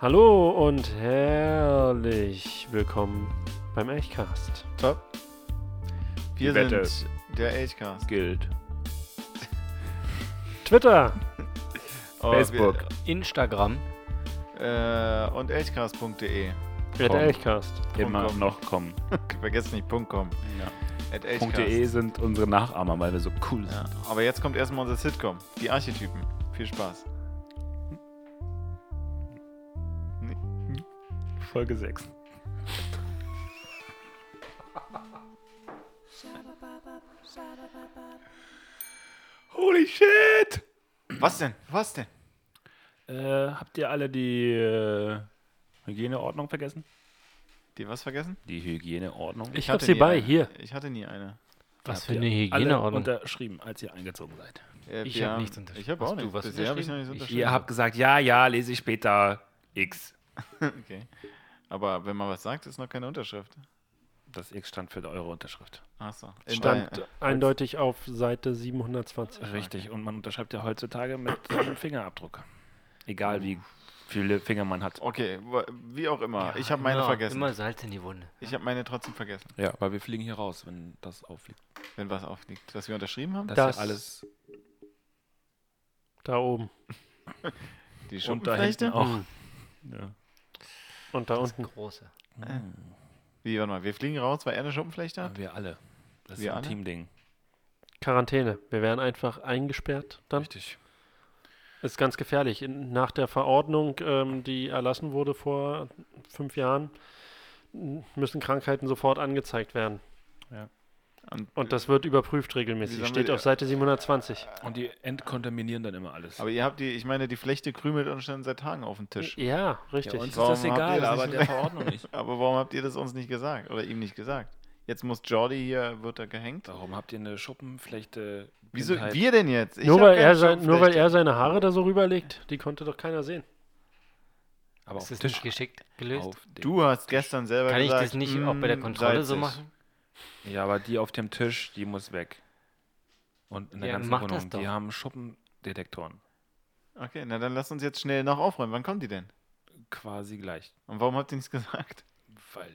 Hallo und herrlich willkommen beim Elchcast. Top. Wir Die Wette. sind der Agecast. gilt. Twitter, Oh, Facebook. Instagram. Wir, äh, und agecast.de. der Komm. Elchcast. Immer com. noch kommen. Vergesst nicht .com. Ja. At. .de sind unsere Nachahmer, weil wir so cool sind. Ja. Aber jetzt kommt erstmal unser Sitcom. Die Archetypen. Viel Spaß. Folge 6. Holy shit! Was denn? Was denn? Äh, habt ihr alle die äh, Hygieneordnung vergessen? Die was vergessen? Die Hygieneordnung. Ich hab sie bei, eine. hier. Ich hatte nie eine. Was für eine Hygieneordnung. unterschrieben, als ihr eingezogen seid. Äh, Ich wir hab haben- nichts unterschrieben. Ich habe auch nichts. Bisher habe ich noch unterschrieben? nichts Ich- unterschrieben. Ihr habt gesagt, ja, ja, lese ich später X. okay. Aber wenn man was sagt, ist noch keine Unterschrift. Das X stand für eure Unterschrift. Achso. Stand eindeutig auf Seite 720. Richtig, und man unterschreibt ja heutzutage mit einem Fingerabdruck. Egal wie viele Finger man hat. Okay, wie auch immer. ich habe meine immer, vergessen. Immer Salz in die Wunde. Ich habe meine trotzdem vergessen. Ja, weil wir fliegen hier raus, wenn das auffliegt. Wenn was aufliegt. Was wir unterschrieben haben? Das, Das- ist ja alles Da oben Die und da hinten Schuppenflechte? auch. Hm. Ja. Und da Das unten. große. Wie, warte mal, wir fliegen raus, weil er eine Schuppenflechte hat? Wir alle. Das Wir ist ein alle? Teamding. Quarantäne. Wir werden einfach eingesperrt dann. Richtig. Ist ganz gefährlich. In, nach der Verordnung, ähm, die erlassen wurde vor fünf Jahren, müssen Krankheiten sofort angezeigt werden. Und das wird überprüft regelmäßig. Steht wir- auf Seite 720. Und die entkontaminieren dann immer alles. aber ihr habt die, ich meine, die Flechte krümelt uns schon seit Tagen auf den Tisch. Ja, ja, richtig. uns ist Warum das habt ihr egal, das aber der Verordnung nicht. Aber warum habt ihr das uns nicht gesagt? Oder ihm nicht gesagt? Jetzt muss Jordi hier, wird er gehängt? Warum habt ihr eine Schuppenflechte? Wieso wir denn jetzt? Ich nur, weil er sein, nur weil er seine Haare da so rüberlegt, die konnte doch keiner sehen. Aber auf Ist dem das Tisch. geschickt gelöst? Auf dem- Du hast gestern selber Kann ich gesagt, das nicht auch bei der "Mm, Kontrolle so salzig." machen? Ja, aber die auf dem Tisch, die muss weg. Und in der Ja, ganzen Wohnung, die haben Schuppendetektoren. Okay, na dann lasst uns jetzt schnell noch aufräumen. Wann kommt die denn? Quasi gleich. Und warum habt ihr nichts gesagt? Weil,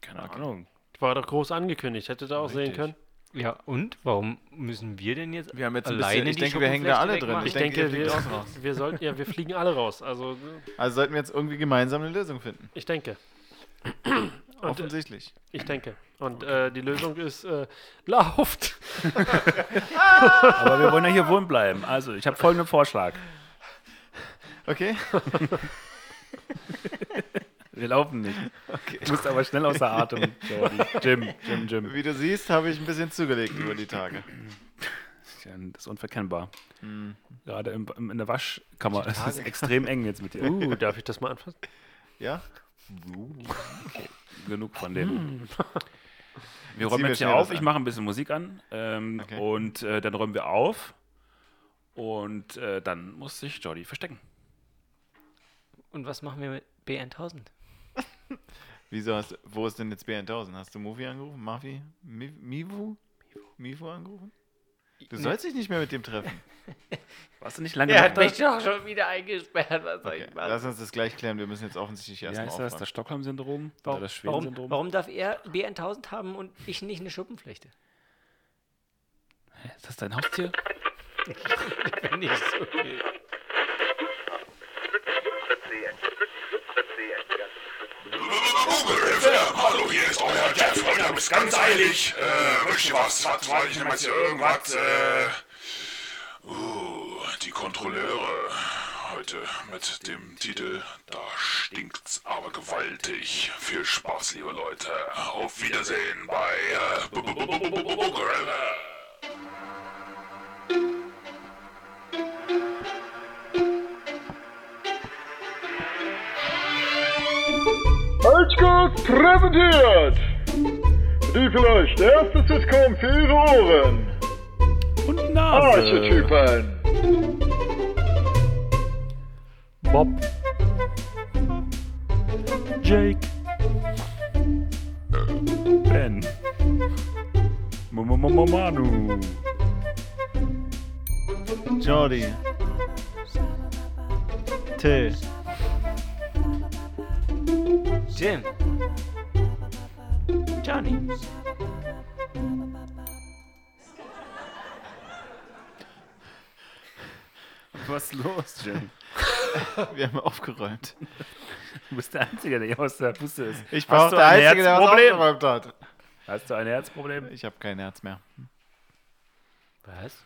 keine Okay. Ahnung. War doch groß angekündigt, hätte da auch sehen Richtig. können. Ja, und? Warum müssen wir denn jetzt Wir haben jetzt ein alleine bisschen, ich denke, wir hängen da alle drin. wegmachen? Ich, denke, denke, ihr wir, wir sollten, ja, wir fliegen alle raus. Also, Also sollten wir jetzt irgendwie gemeinsam eine Lösung finden. ich denke. Und, äh, Offensichtlich. ich denke. Und äh, die Lösung ist, äh, lauft. Aber wir wollen ja hier wohnen bleiben. Also, ich habe folgenden Vorschlag. Okay? Wir laufen nicht. Du musst aber schnell außer Atem, Jordi. Jim, Jim, Jim. Wie du siehst, habe ich ein bisschen zugelegt über die Tage. Das ist unverkennbar. Hm. Gerade im, im, in der Waschkammer. Es ist extrem eng jetzt mit dir. Uh, darf ich das mal anfassen? Ja? Genug von dem. Wir Zieh räumen jetzt hier auf. Ich mache ein bisschen Musik an. Ähm, Okay. Und äh, dann räumen wir auf. Und äh, dann muss sich Jordi verstecken. Und was machen wir mit B1000? Wieso hast wo ist denn jetzt B1000? Hast du Movi angerufen? Mafi? Mi- Mivu? Mivu angerufen? Du sollst dich nicht mehr mit dem treffen. Warst du nicht lange Er hat mich doch schon wieder eingesperrt. Was soll Okay. ich machen? Lass uns das gleich klären. Wir müssen jetzt offensichtlich Wie erstmal heißt das? Das aufräumen. Stockholm-Syndrom? Oder Warum, das warum, Schweden-Syndrom? warum darf er B1000 haben und ich nicht eine Schuppenflechte? Hä, Ist das dein Haustier? Wenn ich so will. Hallo, hier ist euer Jeff. Heute ist ganz eilig. Äh, ihr was? Was wollte ich denn jetzt hier irgendwas? Äh, uh, die Kontrolleure. Heute mit dem Titel Da stinkt's aber gewaltig. Viel Spaß, liebe Leute. Auf Wiedersehen bei äh, Bu- Halsgut präsentiert! Die vielleicht erste Sitcom für Ihre Ohren. Und Nase. Archetypen. Bob. Jake. Ben. Manu. Jordi. Till. Jim. Was ist los, Jim? Wir haben aufgeräumt. Du bist der Einzige, der hier aus der Puste ist. Ich war auch der ein Einzige, der was Herzproblem? aufgeräumt hat. Hast du ein Herzproblem? Ich habe kein Herz mehr. Was?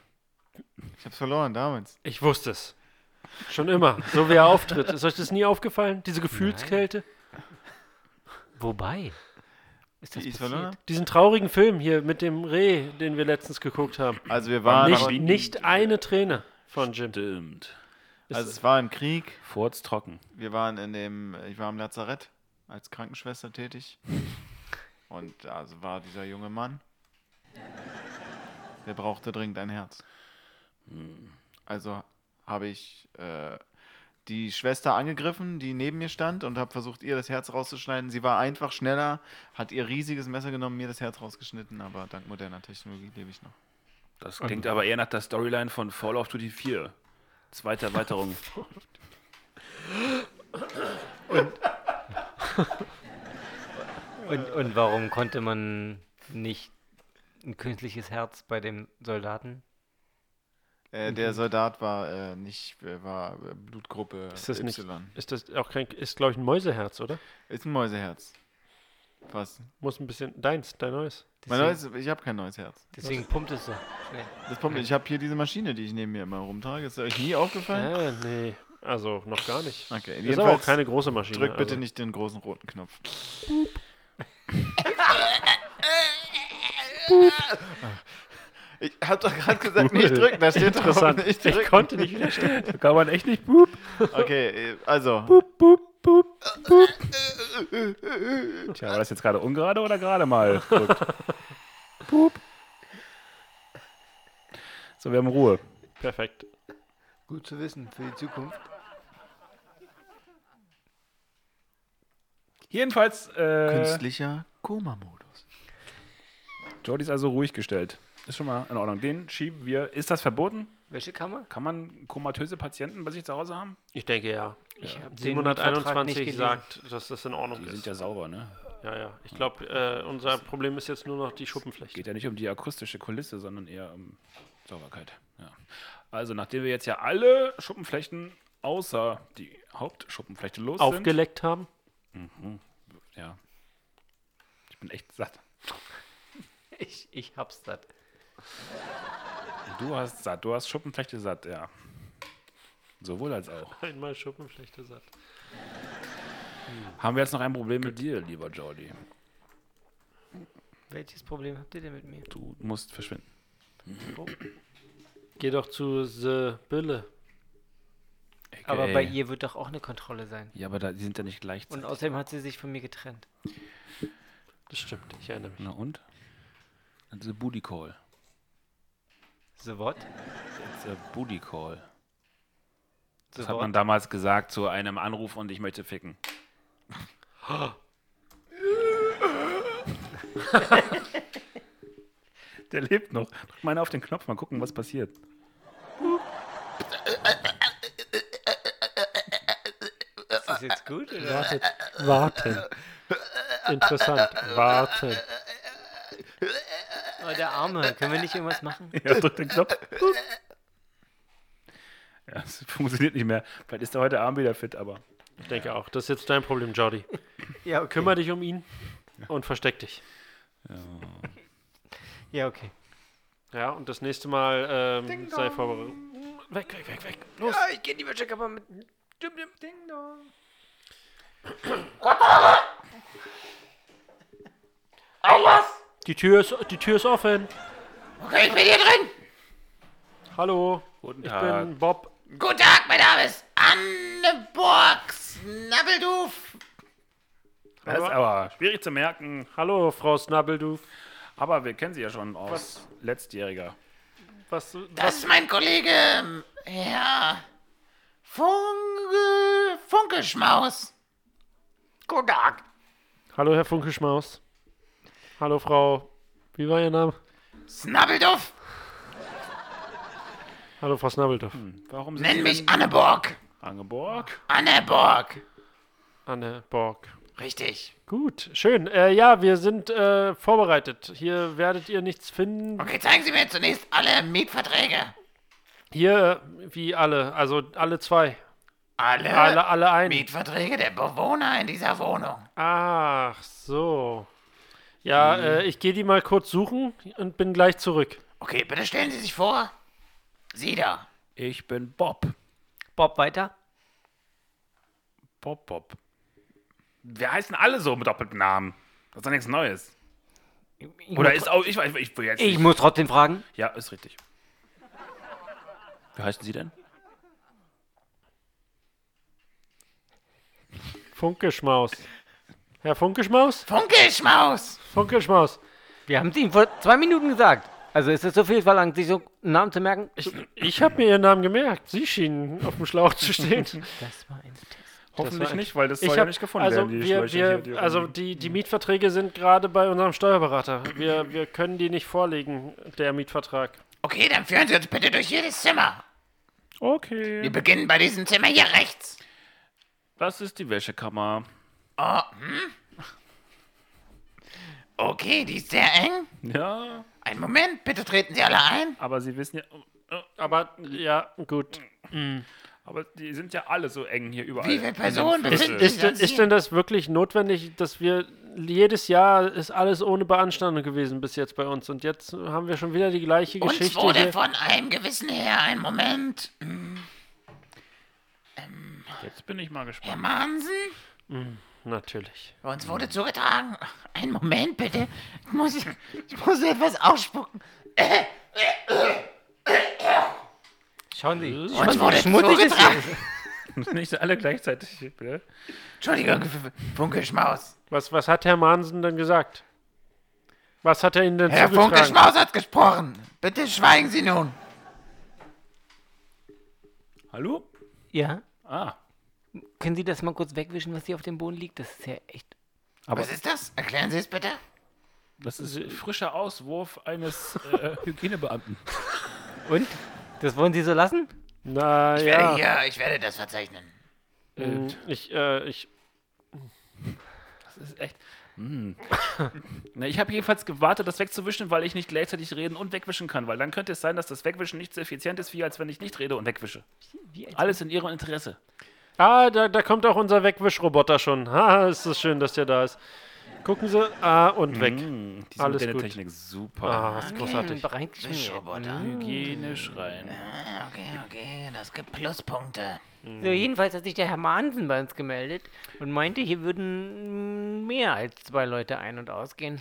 Ich hab's verloren damals. Ich wusste es. Schon immer. So wie er auftritt. Ist euch das nie aufgefallen? Diese Gefühlskälte? Wobei? Ist das Die passiert? Diesen traurigen Film hier mit dem Reh, den wir letztens geguckt haben. Also wir waren, Nicht, nicht eine Träne von Jim. Stimmt. also es war im Krieg. Furz trocken. Wir waren in dem, ich war im Lazarett als Krankenschwester tätig. Und da also war dieser junge Mann. Der brauchte dringend ein Herz. Also habe ich äh, die Schwester angegriffen, die neben mir stand und habe versucht, ihr das Herz rauszuschneiden. Sie war einfach schneller, hat ihr riesiges Messer genommen, mir das Herz rausgeschnitten, aber dank moderner Technologie lebe ich noch. Das klingt aber eher nach der Storyline von Fall of Duty 4. Zweite Erweiterung. Und, und warum konnte man nicht ein künstliches Herz bei dem Soldaten? Äh, der Soldat war äh, nicht, äh, war äh, Blutgruppe Ist das nicht- Y. Ist das auch kein, ist glaube ich ein Mäuseherz, oder? Ist ein Mäuseherz. Was? Muss ein bisschen, deins, dein neues. Mein Deswegen, neues, ich habe kein neues Herz. deswegen pumpt es so schnell. Das Problem, ich habe hier diese Maschine, die ich neben mir immer rumtrage. Ist euch nie aufgefallen? Äh, nee. Also noch gar nicht. Okay, Das ist aber auch keine große Maschine. drück bitte also. nicht den großen roten Knopf. Ich hab doch gerade gesagt, nicht drücken, da steht drauf, Interessant. nicht Ich drücken. konnte nicht widerstehen. Kann man echt nicht boop. Okay, äh, also, Tja, war das jetzt gerade ungerade oder gerade mal? Drückt? boop. So, wir haben Ruhe. Perfekt. Gut zu wissen für die Zukunft. Jedenfalls, äh, künstlicher Koma-Modus. Jordi ist also ruhig gestellt. Ist schon mal in Ordnung. Den schieben wir. Ist das verboten? Welche Kammer? Kann man komatöse Patienten bei sich zu Hause haben? Ich denke ja. Ich nicht 721 gelesen. sagt, dass das in Ordnung Die sind ist. ja sauber, ne? Ja, ja. Ich glaube, äh, unser Problem ist jetzt nur noch die Schuppenfläche. Geht ja nicht um die akustische Kulisse, sondern eher um Sauberkeit. Ja. Also, nachdem wir jetzt ja alle Schuppenflächen außer die Hauptschuppenfläche los Aufgeleckt haben. sind. Ja. Ich bin echt satt. Ich, ich hab's das. Du hast satt. Du hast Schuppenfläche satt, ja. Sowohl als auch. Einmal Schuppenflechte satt. Haben wir jetzt noch ein Problem mit dir, lieber Jordi? Welches Problem habt ihr denn mit mir? Du musst verschwinden. Geh doch zu The Bille. Aber Okay. bei ihr wird doch auch eine Kontrolle sein. Ja, aber da, die sind ja nicht Und gleichzeitig. außerdem hat sie sich von mir getrennt. Das stimmt, ich erinnere mich. Na und? A booty call. So what? It's a booty call. So Das hat what? man damals gesagt zu einem Anruf und ich möchte ficken. Der lebt noch. Drück mal auf den Knopf, mal gucken, was passiert. Ist das jetzt gut? Oder? Wartet. Warten. Interessant. Warten. Oh, der Arme. Können wir nicht irgendwas machen? Ja, drück den Knopf. Ja, es funktioniert nicht mehr. Vielleicht ist er heute Abend wieder fit, aber. Ich denke auch. Das ist jetzt dein Problem, Jordi. Ja, okay. Kümmer dich um ihn und versteck dich. Ja, okay. Ja, und das nächste Mal ähm, sei vorbereitet. Weg, weg, weg, weg. Los. Ja, ich gehe in die Wäschekammer mit. Dum, dum, ding dong. Die Tür ist, die Tür ist offen. Okay, ich bin hier drin. Hallo, Guten ich Tag. bin Bob. Guten Tag, mein Name ist Anneborg Snabbelduf. Das ist aber schwierig zu merken. Hallo, Frau Snabbelduf. Aber wir kennen sie ja schon aus letztjähriger. Was, Das was? ist mein Kollege, Herr Funke, Funkelschmaus. Guten Tag. Hallo, Herr Funkelschmaus. Hallo, Frau. Wie war Ihr Name? Snabbelduf. Hallo, Frau Snabbelduf. Warum sind Nenn Sie mich denn Anneborg. Angeborg? Anneborg. Anne Borg. Richtig. Gut, schön. Äh, ja, wir sind äh, vorbereitet. Hier werdet ihr nichts finden. Okay, zeigen Sie mir zunächst alle Mietverträge. Hier, wie alle, also alle zwei. Alle, Alle, alle ein. Mietverträge der Bewohner in dieser Wohnung. Ach, so. Ja, äh, ich gehe die mal kurz suchen und bin gleich zurück. Okay, bitte stellen Sie sich vor. Sie da. Ich bin Bob. Bob, weiter. Bob, Bob. Wir heißen alle so mit doppelten Namen. Das ist doch nichts Neues. Ich Oder ist auch, ich weiß, ich will jetzt ich nicht. muss trotzdem fragen. Ja, ist richtig. Wie heißen Sie denn? Funkeschmaus. Herr Funkeschmaus? Funkelschmaus. Funkeschmaus. Wir haben es ihm vor zwei Minuten gesagt. Also ist es so viel verlangt, sich so einen Namen zu merken? Ich, ich habe mir Ihren Namen gemerkt. Sie schienen auf dem Schlauch zu stehen. Das war ein Test. Hoffentlich nicht, weil das Ich soll ja hab, nicht gefunden also werden, die wir, Schläuche wir, hier, die also die, die Mietverträge sind gerade bei unserem Steuerberater. Wir, wir können die nicht vorlegen, der Mietvertrag. Okay, dann führen Sie uns bitte durch jedes Zimmer. Okay. Wir beginnen bei diesem Zimmer hier rechts. Das ist die Wäschekammer. Oh, hm? Okay, die ist sehr eng. Ja, Einen Moment, bitte treten Sie alle ein. aber Sie wissen ja. Aber ja, gut. Aber die sind ja alle so eng hier überall. Wie viele Personen Ist, sich denn, ist denn das wirklich notwendig, dass wir jedes Jahr ist alles ohne Beanstandung gewesen bis jetzt bei uns und jetzt haben wir schon wieder die gleiche Uns Geschichte wurde hier. von einem gewissen Herr, einen Moment, Jetzt bin ich mal Herr gespannt. Mansen, Natürlich. uns wurde zugetragen. Einen Moment bitte, ich muss, ich muss etwas ausspucken. Schauen Sie. Uns wurde schmutzig ist zugetragen. Nicht alle gleichzeitig, bitte. Entschuldigung, Funkelschmaus. Was, was hat Herr Mahnsen denn gesagt? Was hat er Ihnen denn Herr zugetragen? Funkelschmaus hat gesprochen. Bitte schweigen Sie nun. Hallo? Ja? Ah, Können Sie das mal kurz wegwischen, was hier auf dem Boden liegt? Das ist ja echt. aber Was ist das? Erklären Sie es bitte. das ist frischer Auswurf eines äh, Hygienebeamten. Und? Das wollen Sie so lassen? Na Ich ja, werde hier, ich werde das verzeichnen. mm, ich, äh, ich, Das ist echt. Na, ich habe jedenfalls gewartet, das wegzuwischen, weil ich nicht gleichzeitig reden und wegwischen kann, weil dann könnte es sein, dass das Wegwischen nicht so effizient ist, wie als wenn ich nicht rede und wegwische. Wie als Alles in ihrem Interesse. Ah, da, da kommt auch unser Wegwischroboter schon. Ha, ist es schön, dass der da ist. Gucken Sie, ah, und weg. Hm, diese Alles gut. Technik, super. Ah, ist großartig. Wischroboter. Hygienisch rein. Ah, Okay, okay, das gibt Pluspunkte. So, jedenfalls hat sich der Herr Mahnsen bei uns gemeldet und meinte, hier würden mm, mehr als zwei Leute ein- und ausgehen.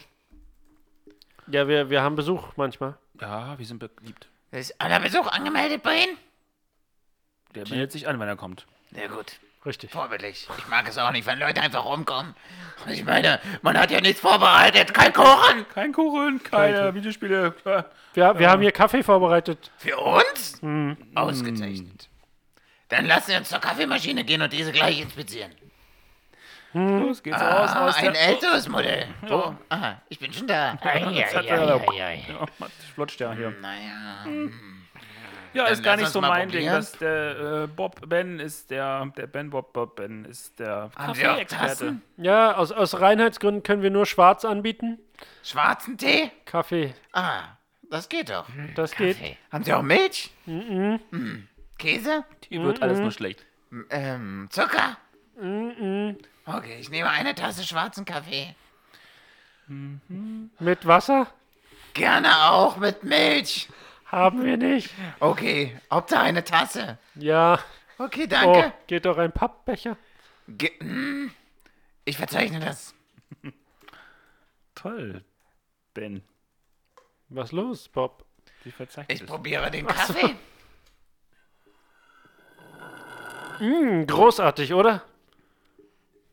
Ja, wir, wir haben Besuch manchmal. Ja, wir sind beliebt. Ist aller Besuch angemeldet bei Ihnen? Der meldet sich an, wenn er kommt. Sehr gut. Richtig. Vorbildlich. Ich mag es auch nicht, wenn Leute einfach rumkommen. Ich meine, man hat ja nichts vorbereitet. Kein Kuchen. Kein Kuchen, keine Videospiele. klar. Wir, wir haben hier Kaffee vorbereitet. Für uns? Ausgezeichnet. Dann lassen wir uns zur Kaffeemaschine gehen und diese gleich inspizieren. Los geht's raus Ah, aus ein der... älteres Modell. Oh, aha, ich bin schon da. Jetzt hat er- Ja, Mann, das flutscht ja hier. Naja. Ja, ist gar nicht so mein Ding. probieren. Das der äh, Bob Ben ist der, der Ben Bob Bob Ben ist der Kaffee-Experte. Ja, aus, aus Reinheitsgründen können wir nur schwarz anbieten. Schwarzen Tee? Kaffee, Ah, das geht doch. das geht. Haben Sie auch Milch? Mhm. Käse? Hier wird alles nur schlecht. M- Ähm, Zucker? Okay, ich nehme eine Tasse schwarzen Kaffee. Mit Wasser? Gerne auch mit Milch. Haben wir nicht. Okay, Hauptsache eine Tasse. Ja. Okay, Oh, danke. geht doch ein Pappbecher. Ge hm, ich verzeichne das. Toll, Ben. Was los, Bob? Wie verzeichnet Ich es? probiere den Kaffee. Hm, großartig, oder?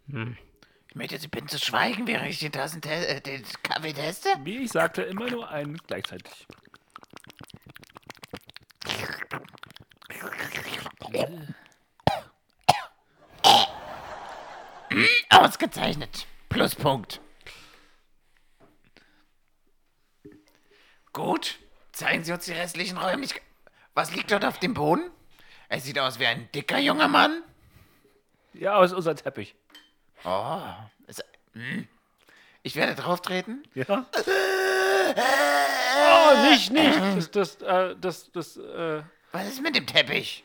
Ich möchte Sie bitten zu schweigen, während ich den, Tassen äh, den Kaffee teste. Wie ich sagte, immer nur einen gleichzeitig. Ausgezeichnet. Pluspunkt. Gut. Zeigen Sie uns die restlichen Räumlichkeiten. Was liegt dort auf dem Boden? Er sieht aus wie ein dicker junger Mann. Ja, aber es ist unser Teppich. Oh, Es- hm. Ich werde drauf treten. Ja? Oh, nicht, nicht. Das, das, äh, das, das, äh, Was ist mit dem Teppich?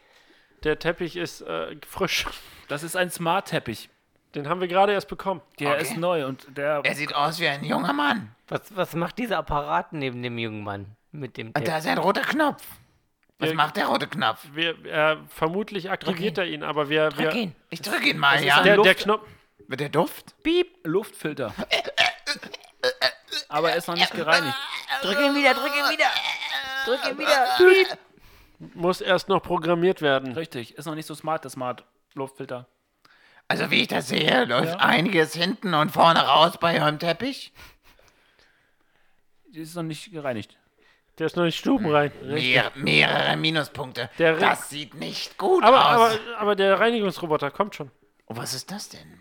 der Teppich ist äh, frisch. Das ist ein Smart-Teppich. Den haben wir gerade erst bekommen. Der Okay. ist neu und der. Er sieht aus wie ein junger Mann. Was, was macht dieser Apparat neben dem jungen Mann mit dem Und da Teppich? ist ein roter Knopf. Was Ja. macht der rote Knopf? Wir, äh, vermutlich aktiviert er ihn, aber wir. wir Drück ihn. Ich drücke ihn mal, ja? der, der Luft- Knopf. Mit der Duft? Luftfilter. Aber er ist noch nicht gereinigt. Drück ihn wieder, drück ihn wieder. Drück ihn wieder. Muss erst noch programmiert werden. Richtig, ist noch nicht so smart, der Smart-Luftfilter. Also wie ich das sehe, läuft Ja. einiges hinten und vorne raus bei eurem Teppich. Die ist noch nicht gereinigt. Der ist noch nicht stubenrein. Mehr, mehrere Minuspunkte. Der- das sieht nicht gut Aber, aus. aber, aber der Reinigungsroboter kommt schon. oh, was ist das denn?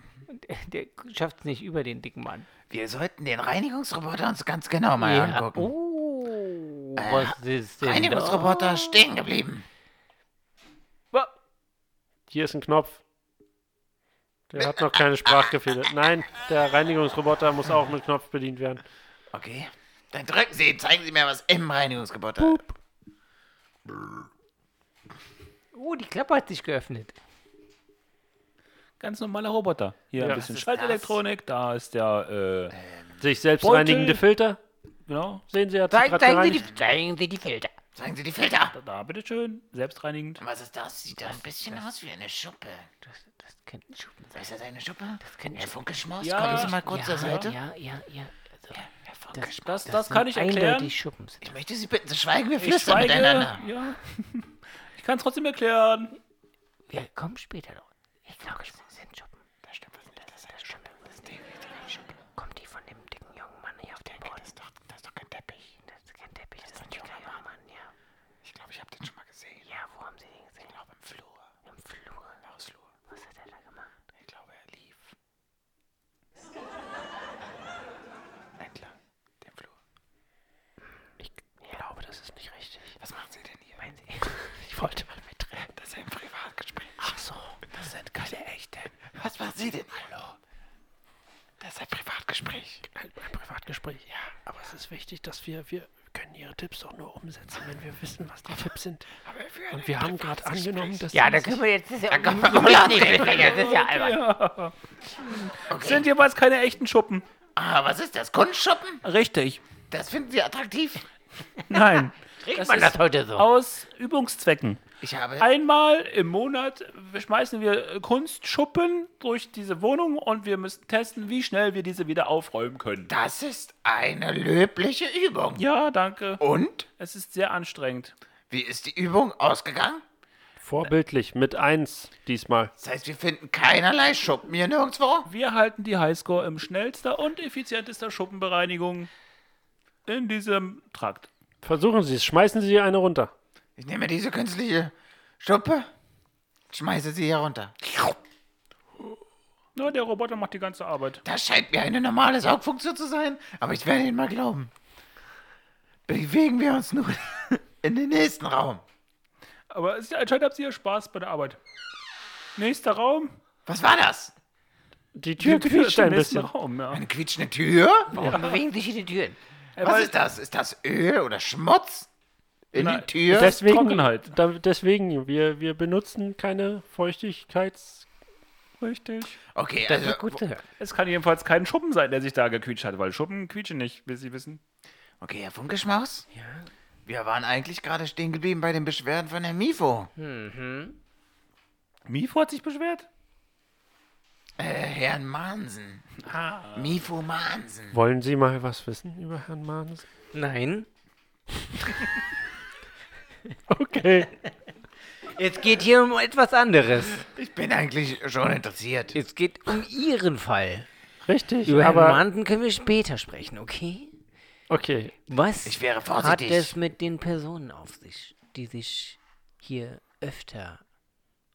Der, der schafft es nicht über den dicken Mann. Wir sollten den Reinigungsroboter uns ganz genau mal angucken. Oh, was ist denn Reinigungsroboter stehen geblieben. Hier ist ein Knopf. Der hat noch keine Sprachbefehle. Nein, der Reinigungsroboter muss auch mit Knopf bedient werden. Okay. Dann drücken Sie, zeigen Sie mir was im Reinigungsroboter. Oh, die Klappe hat sich geöffnet. Ganz normaler Roboter. Hier Ja. ein bisschen Was ist Schaltelektronik, da ist der, äh, Sich selbst Beutel. reinigende Filter. Genau, Sehen Sie, sich Zeig, zeigen, Sie die, zeigen Sie die Filter. Zeigen Sie die Filter. da, da bitteschön, selbstreinigend. Was ist das? Sieht ein bisschen aus wie eine Schuppe. Das, das könnte Schuppen sein. Ist das eine Schuppe? Das könnte Herr Schuppen- Funkelschmaus, Ja. kommen Sie mal kurz zur ja, Seite. Ja, ja, ja. Also, Herr das. Das, das das kann ich erklären. Ich möchte Sie bitten, zu schweigen, wir Ich flüstern schweige. miteinander. Ja. Ich kann es trotzdem erklären. Wir kommen später noch. Ich glaube, es sind Schuppen. Das stimmt, was nicht. Das ist Schuppen. Das ist die, die Schuppen. Kommt die von dem dicken jungen Mann hier auf den Boden? Das ist doch, das ist doch kein Teppich. Das ist kein Teppich, das ist ein junger Mann, ja. Ich glaube, ich habe den schon mal gesehen. Ja, wo haben Sie den gesehen? Ich glaube, im Flur. Im Flur. Hausflur. Was hat er da gemacht? Ich glaube, er lief. Entlang dem Flur. Ich glaube, das ist nicht richtig. Was machen Sie denn hier? Meinen Sie? Ich wollte mal mitreden. Das ist ein Privatgespräch. Ach so, das sind keine echten. Was machen Sie denn hier? Hallo. Das ist ein Privatgespräch. Ein, Privatgespräch, ja. Aber es ist wichtig, dass wir, wir können Ihre Tipps doch nur umsetzen, wenn wir wissen, was die Tipps sind. Und wir haben gerade angenommen, dass Ja, da können wir jetzt. Das ist ja komm, lass nicht. Das ist ja albern. Sind jeweils keine echten Schuppen. Ah, was ist das? Kunstschuppen? Richtig. Das finden Sie attraktiv? Nein. Kriegt Das man ist das heute so? aus Übungszwecken. Ich habe. Einmal im Monat schmeißen wir Kunstschuppen durch diese Wohnung und wir müssen testen, wie schnell wir diese wieder aufräumen können. Das ist eine löbliche Übung. Ja, danke. Und? Es ist sehr anstrengend. Wie ist die Übung ausgegangen? vorbildlich mit 1 diesmal. Das heißt, wir finden keinerlei Schuppen hier nirgendwo? Wir halten die Highscore im schnellster und effizientester Schuppenbereinigung in diesem Trakt. Versuchen Sie es, schmeißen Sie eine runter. Ich nehme diese künstliche Schuppe, schmeiße sie hier runter. Na, der Roboter macht die ganze Arbeit. Das scheint mir eine normale Saugfunktion zu sein, aber ich werde Ihnen mal glauben. Bewegen wir uns nun in den nächsten Raum. Aber es, anscheinend habt ihr ja Spaß bei der Arbeit. Nächster Raum. Was war das? Die Tür Die quietscht im ein bisschen. Raum, ja. Eine quietschende Tür? Warum bewegen sich hier die Türen? Was ist das? Ist das Öl oder Schmutz? In Nein, die Tür? Deswegen, Trockenheit. da, deswegen wir, wir benutzen keine Feuchtigkeits... Richtig. Okay, Das also, ist gut. Es kann jedenfalls kein Schuppen sein, der sich da gequietscht hat, weil Schuppen quietschen nicht, wie Sie wissen. okay, Herr Funkeschmaus? Ja. Wir waren eigentlich gerade stehen geblieben bei den Beschwerden von Herrn Mifo. Mifo hat sich beschwert? Äh, Herrn Mansen. Mifo Mansen. Wollen Sie mal was wissen über Herrn Mahns? Nein. Okay. Es geht hier um etwas anderes. Ich bin eigentlich schon interessiert. Es geht um Ihren Fall. Richtig, Über Herrn aber... Manten können wir später sprechen, okay? Okay, Was Ich wäre hat vorsichtig. es mit den Personen auf sich, die sich hier öfter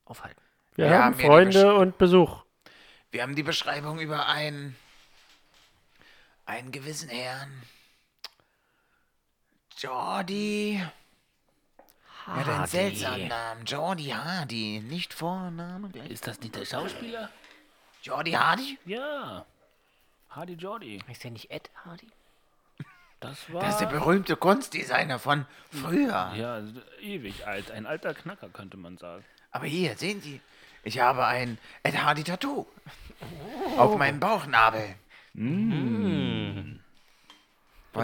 aufhalten? wir Ja, haben die Freunde und Besuch. Wir haben die Beschreibung über einen, einen gewissen Herrn. Jordi. Er hat einen seltsamen Namen. Jordi Hardy. Nicht Vorname gleich. Ist das nicht der Schauspieler? Jordi Hardy? Ja. Hardy Jordi. Ist der nicht Ed Hardy? Das war. Das ist der berühmte Kunstdesigner von früher. ja, ewig alt. Ein alter Knacker, könnte man sagen. Aber hier, sehen Sie, ich habe ein Ed Hardy Tattoo auf meinem Bauchnabel. Wollen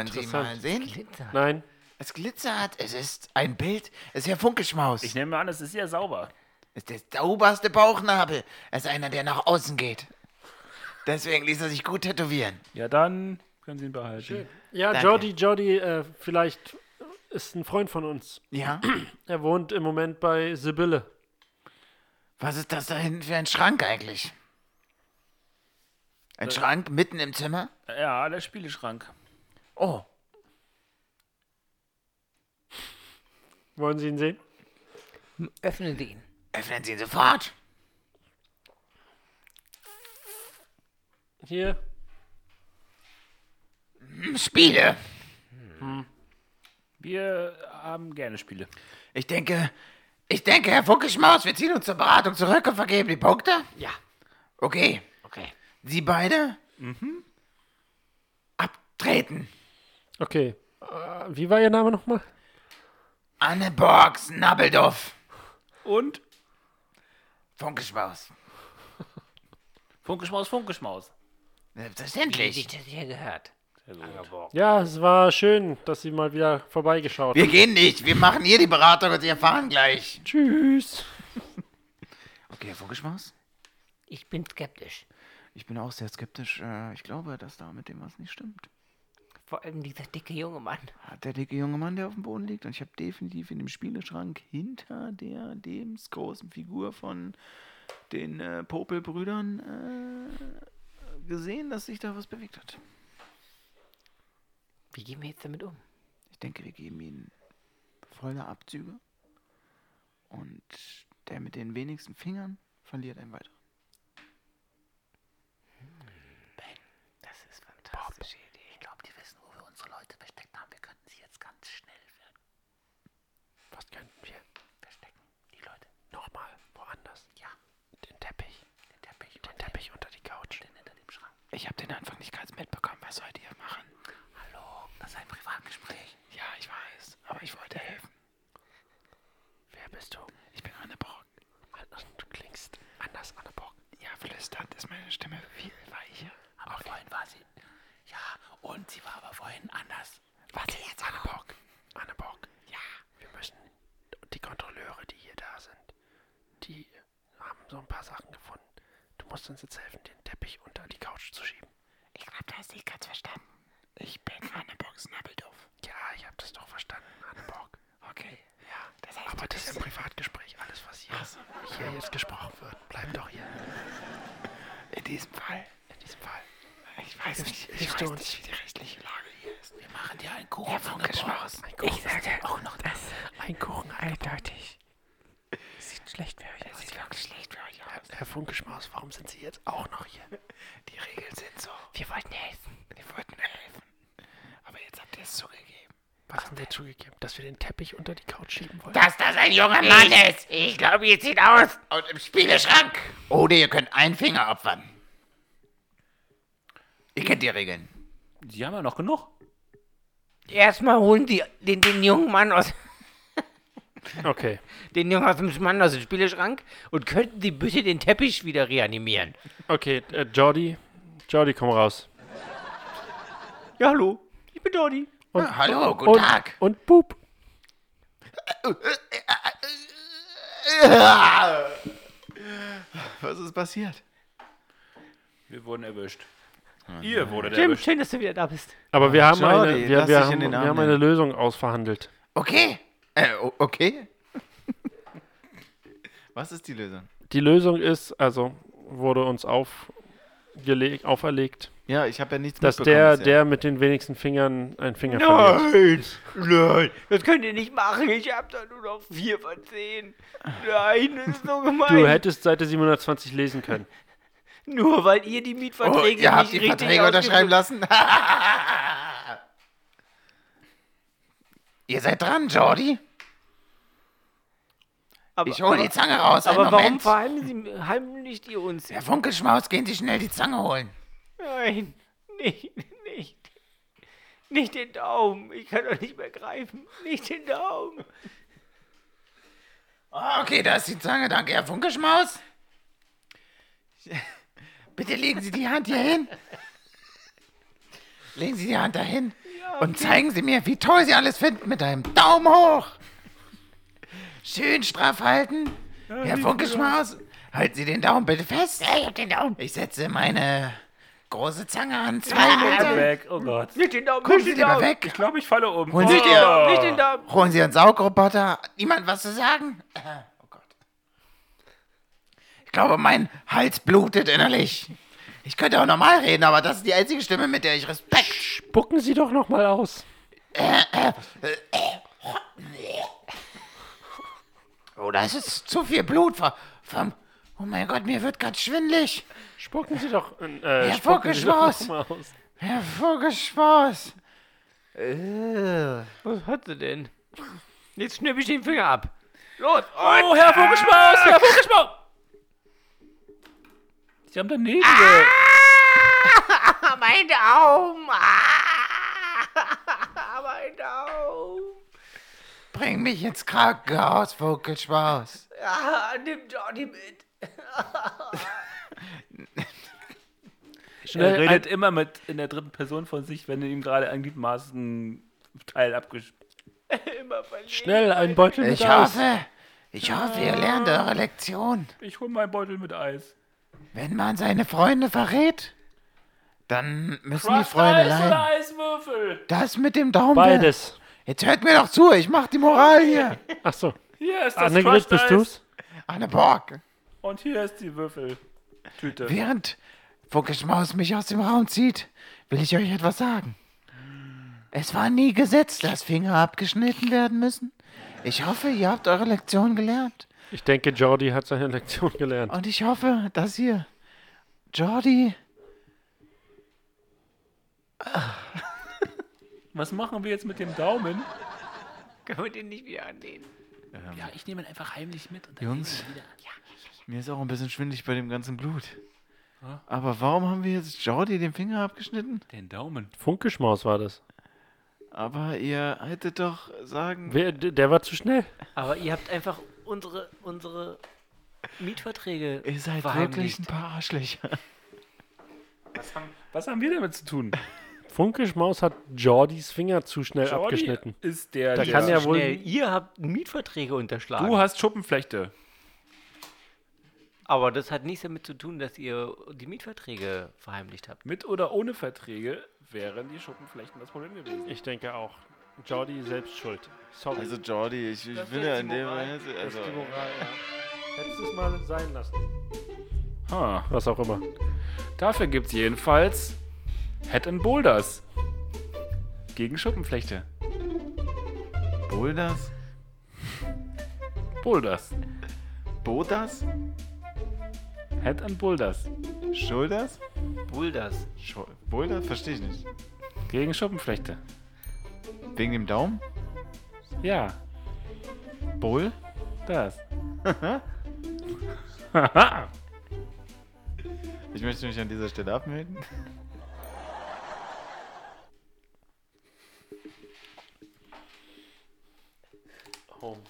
Sie mal sehen? Nein. Es glitzert, es ist ein Bild, es ist ja Funkelschmaus. Ich nehme an, es ist sehr sauber. Es ist der sauberste Bauchnabel. Er ist einer, der nach außen geht. Deswegen ließ er sich gut tätowieren. Ja, dann können Sie ihn behalten. Ja, Danke. Jordi, Jordi, äh, vielleicht ist ein Freund von uns. Ja? Er wohnt im Moment bei Sibylle. Was ist das da hinten für ein Schrank eigentlich? Ein Schrank mitten im Zimmer? Ja, der Spieleschrank. Oh, Wollen Sie ihn sehen? Öffnen Sie ihn. öffnen Sie ihn sofort. Hier. Hm, Spiele. Wir haben gerne Spiele. Ich denke, ich denke, Herr Funkelschmaus, wir ziehen uns zur Beratung zurück und vergeben die Punkte. Ja. Okay. Okay. Sie beide? Abtreten. Okay. Äh, wie war Ihr Name nochmal? Anne Borgs Nabbeldorf. Und Funkelschmaus. Funkeschmaus, Funkeschmaus. Wie Selbstverständlich. sich das hier gehört. Ja, es war schön, dass Sie mal wieder vorbeigeschaut Wir haben. gehen nicht. Wir machen hier die Beratung und Sie erfahren gleich. Tschüss. Okay, Herr Funkelschmaus? Ich bin skeptisch. Ich bin auch sehr skeptisch. Äh, Ich glaube, dass da mit dem was nicht stimmt. Vor allem dieser dicke junge Mann. Hat der dicke junge Mann, der auf dem Boden liegt. Und ich habe definitiv in dem Spieleschrank hinter der lebensgroßen Figur von den äh, Popelbrüdern äh, gesehen, dass sich da was bewegt hat. Wie gehen wir jetzt damit um? Ich denke, wir geben ihnen volle Abzüge. Und der mit den wenigsten Fingern verliert einen weiteren. Das ist fantastische Idee. Ich glaube, die wissen, wo wir unsere Leute versteckt haben. Wir könnten sie jetzt ganz schnell werden. Was könnten wir? verstecken. Die Leute. Nochmal woanders. Ja. Den Teppich. Den Teppich. Den Teppich unter die Couch. Den hinter dem Schrank. Ich habe den Anfang nicht ganz mitbekommen. Was sollt ihr machen? Hallo, das ist ein Privatgespräch. Ja, ich weiß. Aber ich wollte helfen. Wer bist du? Ich bin Anne Borg. Klingst anders, Anneborg. Ja, flüsternd ist meine Stimme viel weicher. Aber vorhin war sie. Ja, und sie war aber vorhin anders. Warte jetzt, Anne Borg. Anneborg. Ja. Wir müssen die Kontrolleure, die hier da sind, die haben so ein paar Sachen gefunden. Du musst uns jetzt helfen, den Teppich unter die Couch zu schieben. Ich glaube, du hast nicht ganz verstanden. Ich bin Anne Borgs Nabbeldorf. Ja, ich habe das doch verstanden, Anneborg. Okay. Ja, Das heißt, aber das ist im Privatgespräch. Alles, was hier, hier jetzt gesprochen wird, bleibt doch hier. In diesem Fall. In diesem Fall. Ich weiß nicht, ich hilfst weiß nicht, wie die rechtliche Lage hier ist. Wir machen dir einen Kuchen. Herr Funkelschmaus. Ein Kuchen. Ich sage auch noch das. Ein Kuchen. Eindeutig. Sieht schlecht für euch aus. Sieht wirklich schlecht für euch aus. Herr Funkeschmaus, warum sind Sie jetzt auch noch hier? Die Regeln sind so. Wir wollten helfen. Wir wollten helfen. Aber jetzt habt ihr es zugegeben. Was haben wir zugegeben? Dass wir den Teppich unter die Couch schieben wollen? Dass das ein junger Mann ist. Ich glaube, ihr zieht aus. Und im Spieleschrank. Oder ihr könnt einen Finger opfern. Ihr kennt die Regeln. Die haben ja noch genug. Erstmal holen die den, den jungen Mann aus. Okay. Den jungen aus dem Mann aus dem Spieleschrank und könnten die bitte den Teppich wieder reanimieren. Okay, äh, Jordi. Jordi, komm raus. Ja, hallo. Ich bin Jordi. Und, Ah, hallo, guten und, Tag. Und Boop. Was ist passiert? Wir wurden erwischt. Ihr wurdet Jim, erwischt. schön, dass du wieder da bist. Aber wir haben, Jordi, eine, wir, wir haben, wir haben eine. Lösung ausverhandelt. Okay. Äh, okay. Was ist die Lösung? Die Lösung ist, also wurde uns aufgelegt, auferlegt, Ja, ich habe ja nichts dass mitbekommen der, bisher. der mit den wenigsten Fingern einen Finger verliert. Nein, nein, das könnt ihr nicht machen. Ich hab da nur noch vier von zehn. Nein, das ist so gemein. Du hättest Seite 720 lesen können. nur weil ihr die Oh, Mietverträge ihr habt nicht die richtig Verträge unterschreiben lassen? ihr seid dran, Jordi. Aber, Ich hole die Zange raus. aber einen warum Moment. verheimlichen Sie, heimlicht ihr uns? Herr Funkelschmaus, gehen Sie schnell die Zange holen. Nein, Nicht, nicht. Nicht den Daumen. Ich kann doch nicht mehr greifen. Nicht den Daumen. Okay, da ist die Zange. Danke, Herr Funkeschmaus. Bitte legen Sie die Hand hier hin. Legen Sie die Hand dahin. Und zeigen Sie mir, wie toll Sie alles finden mit einem Daumen hoch. Schön straff halten. Herr Funkeschmaus, halten Sie den Daumen bitte fest. Ja, ich hab den Daumen. Ich setze meine große Zange an. Zwei Bleib Meter. weg, oh Gott. Nicht den Daumen. Gucken nicht Sie den Daumen. weg. Ich glaube, ich falle um. Holen Sie Oh. den Daumen, Nicht den Daumen. Holen Sie einen Saugroboter. Niemand was zu sagen? Oh Gott. Ich glaube, mein Hals blutet innerlich. Ich könnte auch normal reden, aber das ist die einzige Stimme, mit der ich Respekt. Spucken Sie doch noch mal aus. Oh, das ist zu viel Blut vom. vom oh mein Gott, mir wird ganz schwindlig. Spucken Sie doch. Äh, Ja, doch mal aus. Herr Vogelspaß. Was hat sie denn? Jetzt schnipp ich den Finger ab. Los. Oh, Herr Vogelschmaus, Herr Vogelschmaus. Sie haben daneben. Ah, mein Daumen. Ah, mein Daumen. Bring mich ins Krankenhaus, Vogelspaß. Ah, nimm Johnny mit. Er Schnell, redet immer mit in der dritten Person von sich, wenn ihm gerade ein Gliedmaßen-Teil verlieren. Schnell, ein Beutel mit Ich Eis. hoffe, ich hoffe, ihr lernt eure Lektion. Ich hol meinen Beutel mit Eis. Wenn man seine Freunde verrät, dann müssen die Crushed Freunde Eis oder leiden. Eiswürfel? Das mit dem Daumen. Beides. Jetzt hört mir doch zu, ich mach die Moral hier. Ach so. Hier ist das Annegret, Crushed bist du's? Anne Borg. Und hier ist die Würfeltüte. Während Fuckelschmaus mich aus dem Raum zieht, will ich euch etwas sagen. Es war nie gesetzt, dass Finger abgeschnitten werden müssen. Ich hoffe, ihr habt eure Lektion gelernt. Ich denke, Jordi hat seine Lektion gelernt. Und ich hoffe, dass ihr Jordi Was machen wir jetzt mit dem Daumen? Können wir den nicht wieder annehmen? Ja, ich nehme ihn einfach heimlich mit. Und dann Jungs. wieder. Mir ist auch ein bisschen schwindlig bei dem ganzen Blut. Aber warum haben wir jetzt Jordi den Finger abgeschnitten? Den Daumen. Funkeschmaus war das. Aber ihr hättet doch sagen. Wer, der war zu schnell. Aber ihr habt einfach unsere, unsere Mietverträge Ihr seid wirklich ein paar Arschlöcher. Was haben wir damit zu tun? Funkeschmaus hat Jordis Finger zu schnell Jordi abgeschnitten. ist der, Da der kann ja wohl. Schnell, ihr habt Mietverträge unterschlagen. Du hast Schuppenflechte. Aber das hat nichts damit zu tun, dass ihr die Mietverträge verheimlicht habt. Mit oder ohne Verträge wären die Schuppenflechten das Problem gewesen. Ich denke auch. Jordi selbst schuld. Sorry. Also Jordi, ich, ich bin ja in dem. Moment. das Also, ist die Moral, ja. Hättest es mal sein lassen. Ha. Was auch immer. Dafür gibt es jedenfalls Head and Boulders. Gegen Schuppenflechte. Boulders? Boulders. Bodas? Head and Boulders. Shoulders? Boulders. Scho Boulder? Verstehe ich nicht. Gegen Schuppenflechte. Wegen dem Daumen? Ja. Bowl? Das. ich möchte mich an dieser Stelle abmelden. Home.